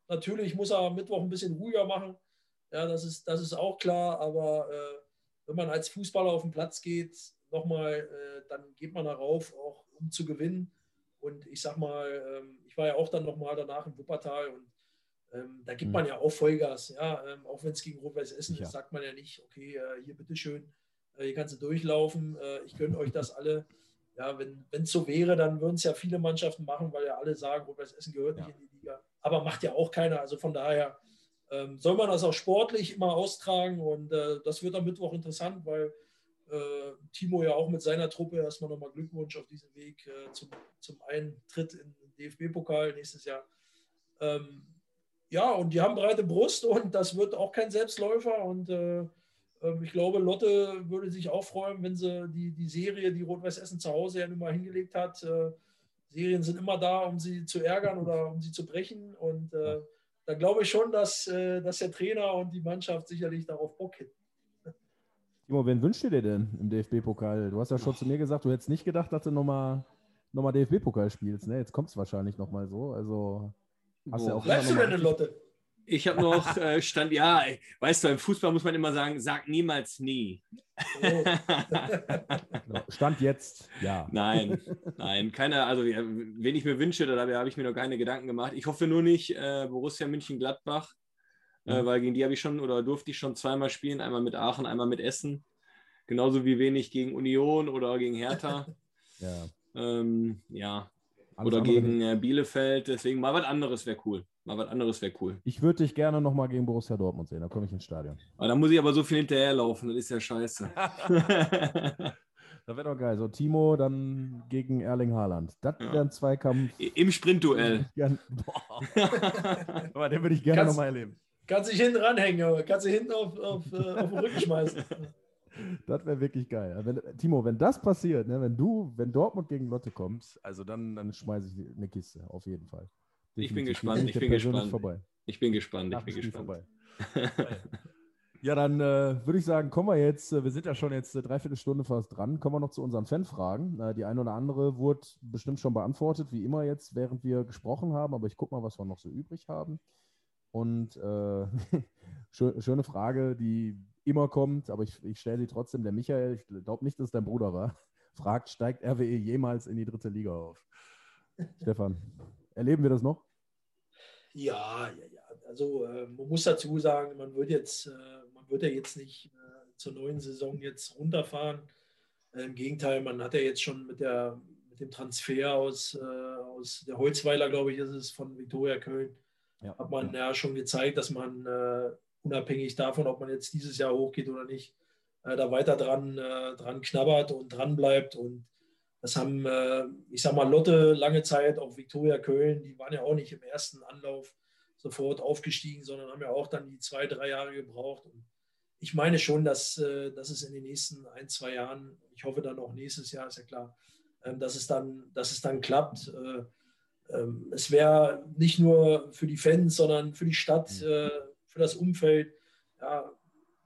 natürlich muss er am Mittwoch ein bisschen ruhiger machen. Ja, das ist, das ist auch klar. Aber äh, wenn man als Fußballer auf den Platz geht, nochmal, äh, dann geht man darauf, auch um zu gewinnen. Und ich sag mal, ähm, ich war ja auch dann nochmal danach in Wuppertal und ähm, da gibt mhm. man ja auch Vollgas. Ja, ähm, auch wenn es gegen Rot-Weiß Essen ist, sagt man ja nicht, okay, äh, hier bitteschön äh, hier kannst du durchlaufen. Äh, ich gönne euch das alle. Ja, wenn es so wäre, dann würden es ja viele Mannschaften machen, weil ja alle sagen, Rot-Weiß Essen gehört ja. nicht in die Liga. Aber macht ja auch keiner. Also von daher ähm, soll man das auch sportlich immer austragen und äh, das wird am Mittwoch interessant, weil Timo ja auch mit seiner Truppe erstmal nochmal Glückwunsch auf diesem Weg äh, zum, zum Eintritt in den DFB-Pokal nächstes Jahr. Ähm, ja, und die haben breite Brust und das wird auch kein Selbstläufer und äh, ähm, ich glaube, Lotte würde sich auch freuen, wenn sie die, die Serie, die Rot-Weiß Essen zu Hause ja nun mal hingelegt hat. Äh, Serien sind immer da, um sie zu ärgern oder um sie zu brechen. Und äh, da glaube ich schon, dass, äh, dass der Trainer und die Mannschaft sicherlich darauf Bock hätten. Timo, wen wünschst du dir denn im DFB-Pokal? Du hast ja schon zu mir gesagt, du hättest nicht gedacht, dass du nochmal noch mal DFB-Pokal spielst. Ne? Jetzt kommt es wahrscheinlich nochmal so. Also hast ja auch Bleibst du denn Lotte? Ich habe noch äh, stand, ja, weißt du, im Fußball muss man immer sagen, sag niemals nie. Oh. stand jetzt, ja. Nein, nein, keine, also wen ich mir wünsche, da habe ich mir noch keine Gedanken gemacht. Ich hoffe nur nicht äh, Borussia München-Gladbach, äh, mhm. weil gegen die habe ich schon oder durfte ich schon zweimal spielen, einmal mit Aachen, einmal mit Essen. Genauso wie wenig gegen Union oder gegen Hertha. ja. Ähm, ja. oder gegen äh, Bielefeld, deswegen mal was anderes wäre cool. Mal was anderes wäre cool. Ich würde dich gerne nochmal gegen Borussia Dortmund sehen, da komme ich ins Stadion. Aber da muss ich aber so viel hinterherlaufen, das ist ja scheiße. Das wäre doch geil. So Timo dann gegen Erling Haaland. Das wäre ein Zweikampf. Im Sprintduell. Aber den würde ich gerne nochmal erleben. Kannst dich hinten ranhängen, kannst du hinten auf, auf, äh, auf den Rücken schmeißen. Das wäre wirklich geil. Wenn, Timo, wenn das passiert, ne, wenn du, wenn Dortmund gegen Lotte kommt, also dann, dann schmeiße ich eine Kiste, auf jeden Fall. Ich bin gespannt, ich bin gespannt. Vorbei. Ich bin gespannt, ich bin gespannt. ja, dann äh, würde ich sagen, kommen wir jetzt, äh, wir sind ja schon jetzt eine Dreiviertelstunde fast dran, kommen wir noch zu unseren Fanfragen. Äh, die eine oder andere wurde bestimmt schon beantwortet, wie immer jetzt, während wir gesprochen haben, aber ich gucke mal, was wir noch so übrig haben. Und äh, schöne Frage, die immer kommt, aber ich, ich stelle sie trotzdem. Der Michael, ich glaube nicht, dass es dein Bruder war, fragt, steigt RWE jemals in die dritte Liga auf? Stefan, erleben wir das noch? Ja, ja, ja. Also äh, man muss dazu sagen, man wird jetzt, äh, man wird ja jetzt nicht äh, zur neuen Saison jetzt runterfahren. Äh, Im Gegenteil, man hat ja jetzt schon mit, der, mit dem Transfer aus, äh, aus der Holzweiler, glaube ich, ist es von Viktoria Köln, ja. hat man ja schon gezeigt, dass man äh, unabhängig davon, ob man jetzt dieses Jahr hochgeht oder nicht, da weiter dran, dran knabbert und dran bleibt. Und das haben, ich sag mal, Lotte lange Zeit, auch Viktoria Köln, die waren ja auch nicht im ersten Anlauf sofort aufgestiegen, sondern haben ja auch dann die zwei, drei Jahre gebraucht. Und ich meine schon, dass, dass es in den nächsten ein, zwei Jahren, ich hoffe dann auch nächstes Jahr, ist ja klar, ähm, dass, es dann, dass es dann klappt. Ähm, es wäre nicht nur für die Fans, sondern für die Stadt, mhm. für das Umfeld. Ja,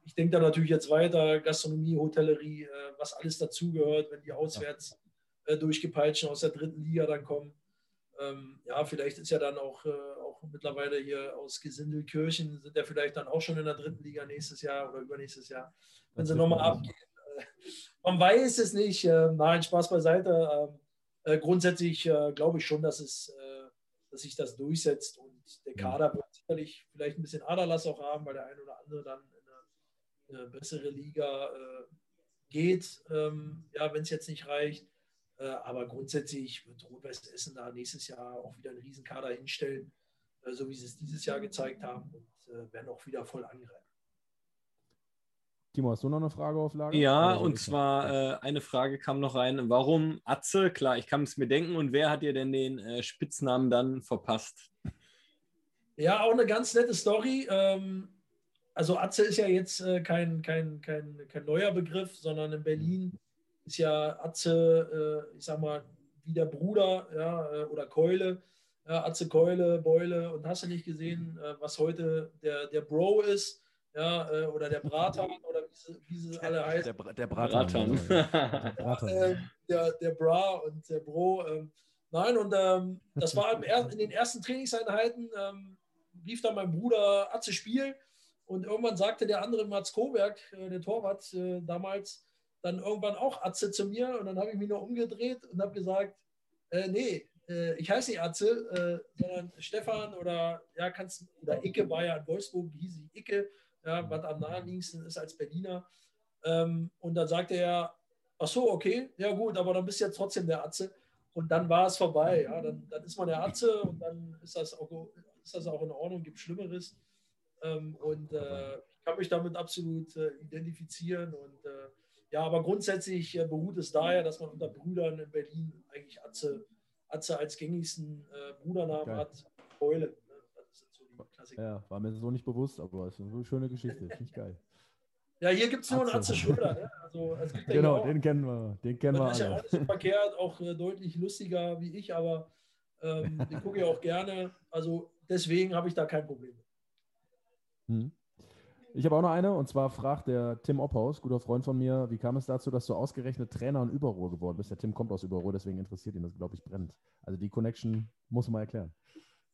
ich denke da natürlich jetzt weiter, Gastronomie, Hotellerie, äh, was alles dazugehört, wenn die auswärts äh, durchgepeitscht aus der dritten Liga dann kommen. Ähm, ja, vielleicht ist ja dann auch, äh, auch mittlerweile hier aus Gesindelkirchen, sind ja vielleicht dann auch schon in der dritten Liga nächstes Jahr oder übernächstes Jahr, wenn sie nochmal abgehen. man weiß es nicht. nein, Spaß beiseite. Ähm, grundsätzlich glaube ich schon, dass, es, dass sich das durchsetzt und der mhm. Kader wird sicherlich vielleicht ein bisschen Aderlass auch haben, weil der eine oder andere dann in eine, eine bessere Liga äh, geht, ähm, ja, wenn es jetzt nicht reicht. Äh, aber grundsätzlich wird Rot-Weiß Essen da nächstes Jahr auch wieder einen Riesenkader hinstellen, äh, so wie sie es dieses Jahr gezeigt haben und äh, werden auch wieder voll angreifen. Timo, hast du noch eine Frage auf Lager? Ja, und zwar äh, eine Frage kam noch rein. Warum Atze? Klar, ich kann es mir denken. Und wer hat dir denn den äh, Spitznamen dann verpasst? Ja, auch eine ganz nette Story. Ähm, also Atze ist ja jetzt äh, kein, kein, kein, kein neuer Begriff, sondern in Berlin ist ja Atze, äh, ich sag mal, wie der Bruder ja, äh, oder Keule. Ja, Atze Keule, Beule und hast du nicht gesehen, äh, was heute der, der Bro ist ja, äh, oder der Bratan oder wie sie, wie sie alle heißen. Der, der Bratan. der, Bratan. äh, der, der Bra und der Bro. Ähm, nein, und ähm, das war in den ersten Trainingseinheiten, ähm, lief dann mein Bruder Atze Spiel und irgendwann sagte der andere Mats Koberg, äh, der Torwart äh, damals, dann irgendwann auch Atze zu mir und dann habe ich mich noch umgedreht und habe gesagt, äh, nee, äh, ich heiße nicht Atze, äh, sondern Stefan oder ja, kannst oder Icke war ja in Wolfsburg, hieß ich Icke ja, was am naheliegendsten ist als Berliner. Ähm, und dann sagte er, ach so, okay, ja gut, aber dann bist du ja trotzdem der Atze. Und dann war es vorbei. Ja, dann, dann ist man der Atze und dann ist das auch, ist das auch in Ordnung, gibt Schlimmeres. Ähm, und äh, ich kann mich damit absolut äh, identifizieren. Und äh, ja, aber grundsätzlich äh, beruht es daher, dass man unter Brüdern in Berlin eigentlich Atze, Atze als gängigsten äh, Brudernamen Geil. hat. Keule. Ja, war mir so nicht bewusst, aber es ist eine schöne Geschichte. Finde ich geil. Ja, hier gibt es nur einen Atze Schröder. Ne? Also, genau, den kennen wir. Den kennen wir ist ja auch nicht so verkehrt, auch äh, deutlich lustiger wie ich, aber ähm, den gucke ich auch gerne. Also deswegen habe ich da kein Problem. Hm. Ich habe auch noch eine, und zwar fragt der Tim Opphaus, guter Freund von mir, wie kam es dazu, dass du ausgerechnet Trainer in Überruhr geworden bist? Der Tim kommt aus Überruhr, deswegen interessiert ihn das, glaube ich, brennt. Also die Connection muss man erklären.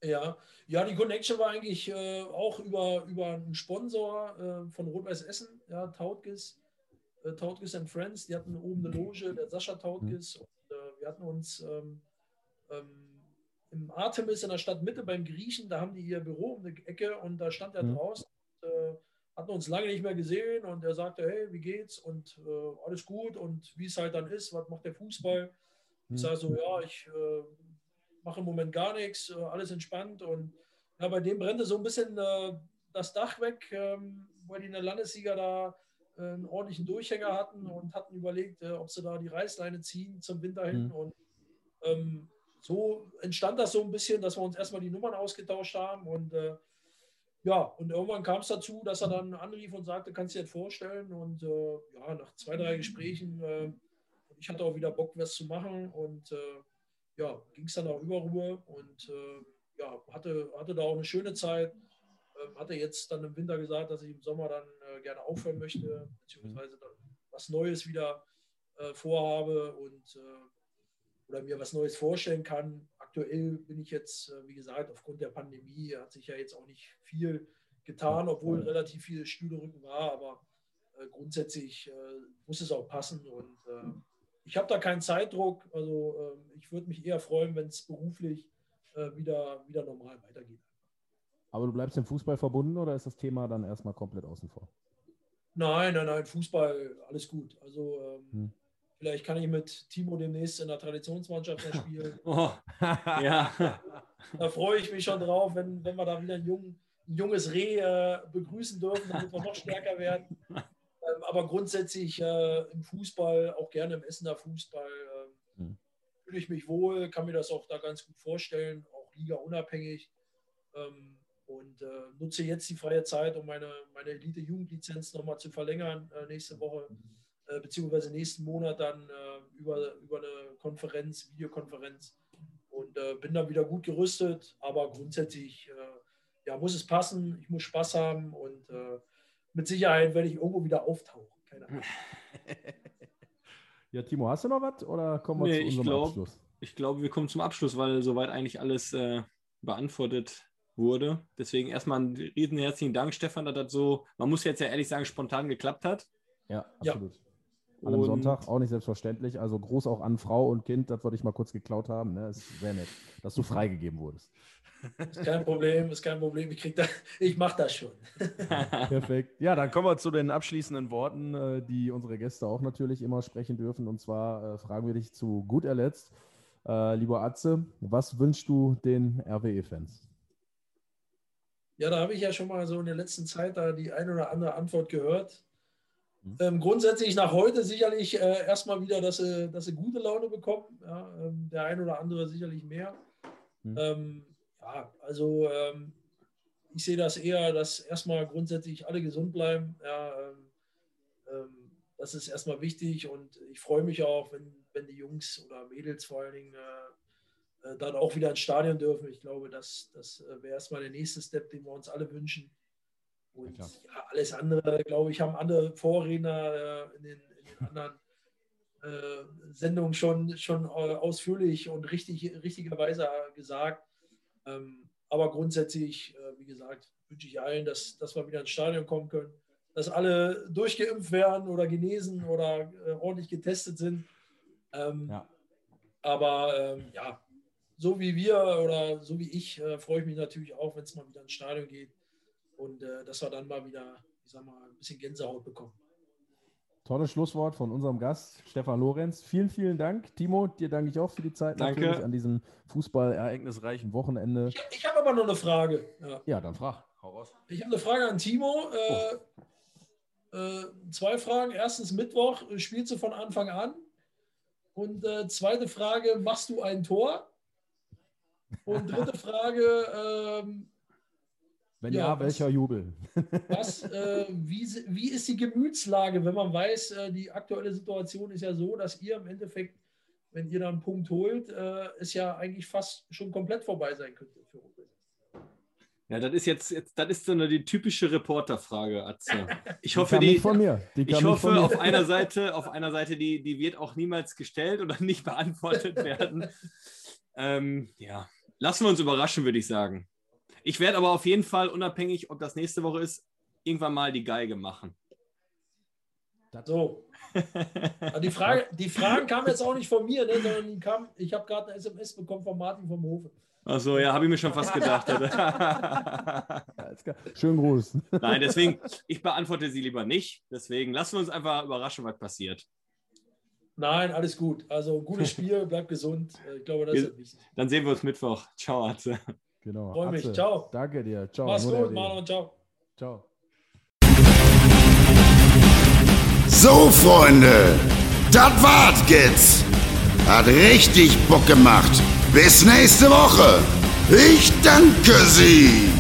Ja, ja, die Connection war eigentlich äh, auch über, über einen Sponsor äh, von Rot-Weiß Essen, ja, Tautges, äh, Tautges and Friends. Die hatten oben eine Loge, der Sascha Tautges. Mhm. Und, äh, wir hatten uns ähm, ähm, im Artemis in der Stadtmitte beim Griechen, da haben die ihr Büro um die Ecke und da stand er mhm. draußen. Und, äh, hatten uns lange nicht mehr gesehen und er sagte, hey, wie geht's? Und äh, alles gut und wie es halt dann ist, was macht der Fußball? Ich mhm. sage so, ja, ich mache im Moment gar nichts, äh, alles entspannt. Und ja, bei dem brennte so ein bisschen äh, das Dach weg, ähm, weil die in der Landessieger da äh, einen ordentlichen Durchhänger hatten und hatten überlegt, äh, ob sie da die Reißleine ziehen zum Winter hin. Mhm. Und ähm, so entstand das so ein bisschen, dass wir uns erstmal die Nummern ausgetauscht haben. Und ja, und irgendwann kam es dazu, dass er dann anrief und sagte, kannst du dir das vorstellen? Und ja, nach zwei, drei Gesprächen, ich hatte auch wieder Bock, was zu machen. Und ja, ging es dann auch über Ruhe und äh, ja, hatte, hatte da auch eine schöne Zeit. Ähm, hatte jetzt dann im Winter gesagt, dass ich im Sommer dann äh, gerne aufhören möchte, beziehungsweise dann was Neues wieder äh, vorhabe. Und äh, oder mir was Neues vorstellen kann. Aktuell bin ich jetzt, äh, wie gesagt, aufgrund der Pandemie hat sich ja jetzt auch nicht viel getan, obwohl relativ viel Stühlerücken war, aber äh, grundsätzlich muss es auch passen und ich habe da keinen Zeitdruck. Also ähm, ich würde mich eher freuen, wenn es beruflich äh, wieder, wieder normal weitergeht. Aber du bleibst dem Fußball verbunden oder ist das Thema dann erstmal komplett außen vor? Nein, nein, nein, Fußball, alles gut. Also ähm, hm. vielleicht kann ich mit Timo demnächst in der Traditionsmannschaft spielen. oh, ja. Da freue ich mich schon drauf, wenn, wenn wir da wieder ein, jung, ein junges Reh äh, begrüßen dürfen, damit wir noch stärker werden. Aber grundsätzlich äh, im Fußball, auch gerne im Essener Fußball, äh, hm. fühle ich mich wohl, kann mir das auch da ganz gut vorstellen, auch Liga unabhängig. Ähm, und äh, nutze jetzt die freie Zeit, um meine, meine Elite-Jugendlizenz nochmal zu verlängern äh, nächste Woche, äh, beziehungsweise nächsten Monat dann äh, über, über eine Konferenz, Videokonferenz und bin dann wieder gut gerüstet. Aber grundsätzlich ja, muss es passen, ich muss Spaß haben und mit Sicherheit werde ich irgendwo wieder auftauchen. Keine Ahnung. ja, Timo, hast du noch was oder kommen wir nee, zu unserem glaub, Abschluss? Ich glaube, wir kommen zum Abschluss, weil soweit eigentlich alles beantwortet wurde. Deswegen erstmal einen riesen herzlichen Dank, Stefan, dass das so, man muss jetzt ja ehrlich sagen, spontan geklappt hat. Ja, absolut. Ja. An einem Sonntag auch nicht selbstverständlich. Also groß auch an Frau und Kind, das wollte ich mal kurz geklaut haben. Ne? Ist sehr nett, dass du freigegeben wurdest. Ist kein Problem, ist kein Problem. Ich, ich mache das schon. Perfekt. Ja, dann kommen wir zu den abschließenden Worten, äh, die unsere Gäste auch natürlich immer sprechen dürfen. Und zwar äh, fragen wir dich zu gut erletzt. Äh, lieber Atze, was wünschst du den RWE-Fans? Ja, da habe ich ja schon mal so in der letzten Zeit da die eine oder andere Antwort gehört. Mhm. Ähm, grundsätzlich nach heute sicherlich äh, erstmal wieder, dass sie, dass sie gute Laune bekommen. Ja, ähm, der eine oder andere sicherlich mehr. Mhm. Ähm, ja, also ähm, ich sehe das eher, dass erstmal grundsätzlich alle gesund bleiben. Ja, ähm, ähm, das ist erstmal wichtig und ich freue mich auch, wenn, wenn die Jungs oder Mädels vor allen Dingen äh, äh, dann auch wieder ins Stadion dürfen. Ich glaube, das, das äh, wäre erstmal der nächste Step, den wir uns alle wünschen. Und ja, ja alles andere, glaube ich, haben andere Vorredner äh, in, den, in den anderen äh, Sendungen schon, schon ausführlich und richtig, richtigerweise gesagt. Ähm, aber grundsätzlich, äh, wie gesagt, wünsche ich allen, dass, dass wir wieder ins Stadion kommen können, dass alle durchgeimpft werden oder genesen oder äh, ordentlich getestet sind. Ähm, ja. Aber ähm, ja, so wie wir oder so wie ich, äh, freue ich mich natürlich auch, wenn es mal wieder ins Stadion geht und dass wir dann mal wieder, ich sag mal, ein bisschen Gänsehaut bekommen. Tolles Schlusswort von unserem Gast, Stefan Lorenz. Vielen, vielen Dank. Timo, dir danke ich auch für die Zeit danke. natürlich an diesem fußballereignisreichen Wochenende. Ich, ich habe aber noch eine Frage. Ja, ja dann frag. Hau raus. Ich habe eine Frage an Timo. Äh, oh. äh, zwei Fragen. Erstens, Mittwoch spielst du von Anfang an? Und äh, zweite Frage, machst du ein Tor? Und dritte Frage. Ähm, wenn ja, ja welcher was, Jubel? Was, äh, wie, wie ist die Gemütslage, wenn man weiß, äh, die aktuelle Situation ist ja so, dass ihr im Endeffekt, wenn ihr da einen Punkt holt, äh, es ja eigentlich fast schon komplett vorbei sein könnte für ja, das ist jetzt, jetzt das ist so eine die typische Reporterfrage, Atze. Ich hoffe, die, die von mir. Die ich hoffe, auf einer Seite, auf einer Seite, die, die wird auch niemals gestellt oder nicht beantwortet werden. ähm, ja, Lassen wir uns überraschen, würde ich sagen. Ich werde aber auf jeden Fall, unabhängig, ob das nächste Woche ist, irgendwann mal die Geige machen. So. die, Frage, die Fragen kamen jetzt auch nicht von mir, ne, sondern die kam, ich habe gerade eine SMS bekommen von Martin vom Hofe. Achso, ja, habe ich mir schon fast gedacht. Schönen Gruß. Nein, deswegen, ich beantworte sie lieber nicht. Deswegen lassen wir uns einfach überraschen, was passiert. Nein, alles gut. Also gutes Spiel, bleib gesund. Ich glaube, das ist wichtig. Dann sehen wir uns Mittwoch. Ciao, Atze. Genau. Freue mich. Ciao. Danke dir. Ciao. Mach's gut, Marlon. Ciao. Ciao. So, Freunde, das war's jetzt. Hat richtig Bock gemacht. Bis nächste Woche. Ich danke Sie.